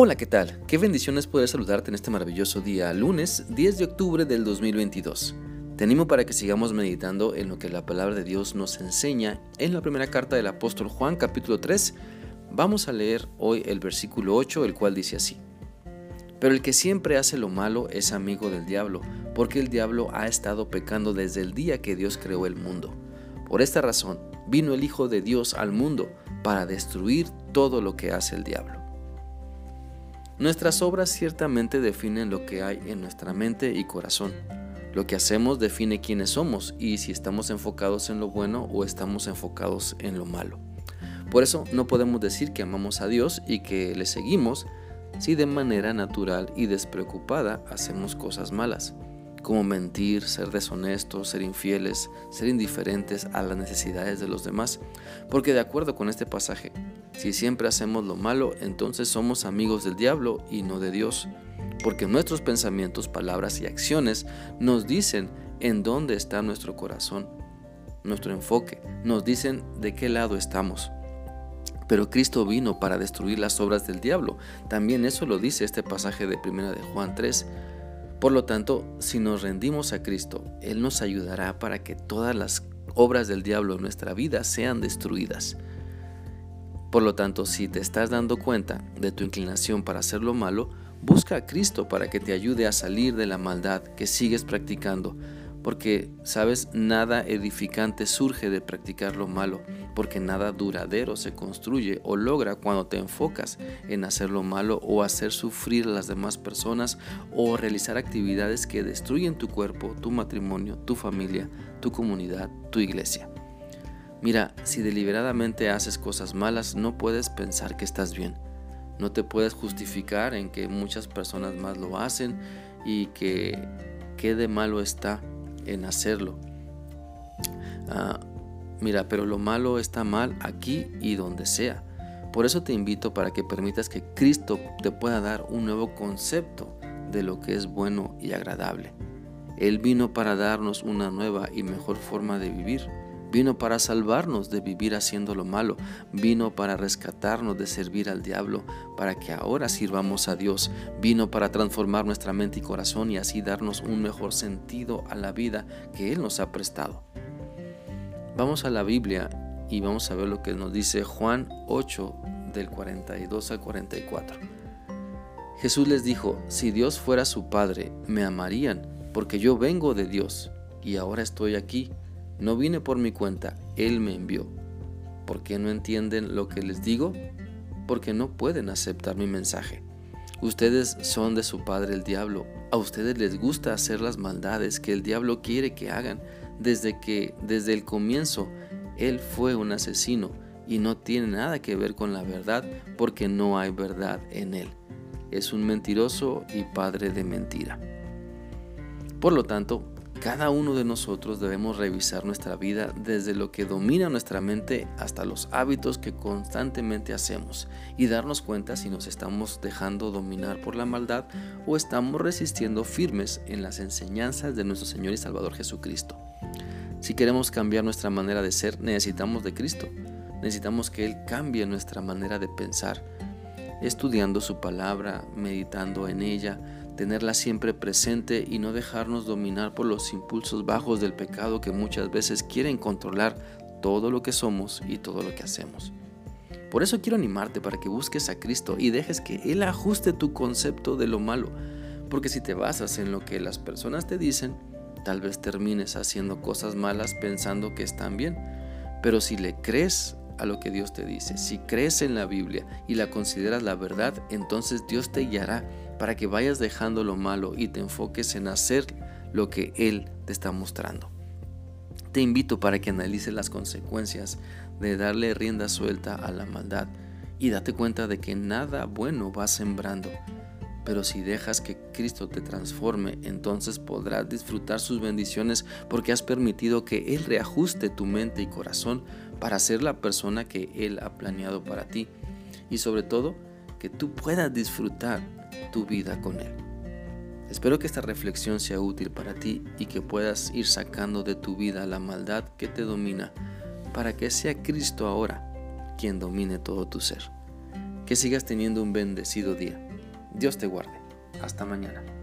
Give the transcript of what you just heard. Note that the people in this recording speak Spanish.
Hola, ¿qué tal? Qué bendiciones poder saludarte en este maravilloso día, lunes 10 de octubre del 2022. Te animo para que sigamos meditando en lo que la palabra de Dios nos enseña en la primera carta del apóstol Juan capítulo 3. Vamos a leer hoy el versículo 8, el cual dice así. Pero el que siempre hace lo malo es amigo del diablo, porque el diablo ha estado pecando desde el día que Dios creó el mundo. Por esta razón vino el Hijo de Dios al mundo para destruir todo lo que hace el diablo. Nuestras obras ciertamente definen lo que hay en nuestra mente y corazón. Lo que hacemos define quiénes somos y si estamos enfocados en lo bueno o estamos enfocados en lo malo. Por eso no podemos decir que amamos a Dios y que le seguimos si de manera natural y despreocupada hacemos cosas malas como mentir, ser deshonestos, ser infieles, ser indiferentes a las necesidades de los demás. Porque de acuerdo con este pasaje, si siempre hacemos lo malo, entonces somos amigos del diablo y no de Dios. Porque nuestros pensamientos, palabras y acciones nos dicen en dónde está nuestro corazón, nuestro enfoque, nos dicen de qué lado estamos. Pero Cristo vino para destruir las obras del diablo. También eso lo dice este pasaje de 1 de Juan 3. Por lo tanto, si nos rendimos a Cristo, Él nos ayudará para que todas las obras del diablo en nuestra vida sean destruidas. Por lo tanto, si te estás dando cuenta de tu inclinación para hacer lo malo, busca a Cristo para que te ayude a salir de la maldad que sigues practicando porque, sabes, nada edificante surge de practicar lo malo, porque nada duradero se construye o logra cuando te enfocas en hacer lo malo o hacer sufrir a las demás personas o realizar actividades que destruyen tu cuerpo, tu matrimonio, tu familia, tu comunidad, tu iglesia. Mira, si deliberadamente haces cosas malas, no puedes pensar que estás bien. No te puedes justificar en que muchas personas más lo hacen y que qué de malo está en hacerlo. Ah, mira, pero lo malo está mal aquí y donde sea. Por eso te invito para que permitas que Cristo te pueda dar un nuevo concepto de lo que es bueno y agradable. Él vino para darnos una nueva y mejor forma de vivir. Vino para salvarnos de vivir haciendo lo malo. Vino para rescatarnos de servir al diablo, para que ahora sirvamos a Dios. Vino para transformar nuestra mente y corazón y así darnos un mejor sentido a la vida que Él nos ha prestado. Vamos a la Biblia y vamos a ver lo que nos dice Juan 8 del 42 al 44. Jesús les dijo, si Dios fuera su Padre, me amarían, porque yo vengo de Dios y ahora estoy aquí no vine por mi cuenta, Él me envió. ¿Por qué no entienden lo que les digo? Porque no pueden aceptar mi mensaje. Ustedes son de su padre el diablo. A ustedes les gusta hacer las maldades que el diablo quiere que hagan. Desde que, desde el comienzo, él fue un asesino y no tiene nada que ver con la verdad porque no hay verdad en él. Es un mentiroso y padre de mentira. Por lo tanto, cada uno de nosotros debemos revisar nuestra vida desde lo que domina nuestra mente hasta los hábitos que constantemente hacemos y darnos cuenta si nos estamos dejando dominar por la maldad o estamos resistiendo firmes en las enseñanzas de nuestro Señor y Salvador Jesucristo. Si queremos cambiar nuestra manera de ser, necesitamos de Cristo. Necesitamos que Él cambie nuestra manera de pensar, estudiando su palabra, meditando en ella, tenerla siempre presente y no dejarnos dominar por los impulsos bajos del pecado que muchas veces quieren controlar todo lo que somos y todo lo que hacemos. Por eso quiero animarte para que busques a Cristo y dejes que Él ajuste tu concepto de lo malo, porque si te basas en lo que las personas te dicen, tal vez termines haciendo cosas malas pensando que están bien, pero si le crees a lo que Dios te dice. Si crees en la Biblia y la consideras la verdad, entonces Dios te guiará para que vayas dejando lo malo y te enfoques en hacer lo que Él te está mostrando. Te invito para que analices las consecuencias de darle rienda suelta a la maldad y date cuenta de que nada bueno vas sembrando. Pero si dejas que Cristo te transforme, entonces podrás disfrutar sus bendiciones porque has permitido que Él reajuste tu mente y corazón para ser la persona que Él ha planeado para ti. Y sobre todo, que tú puedas disfrutar tu vida con Él. Espero que esta reflexión sea útil para ti y que puedas ir sacando de tu vida la maldad que te domina para que sea Cristo ahora quien domine todo tu ser. Que sigas teniendo un bendecido día. Dios te guarde. Hasta mañana.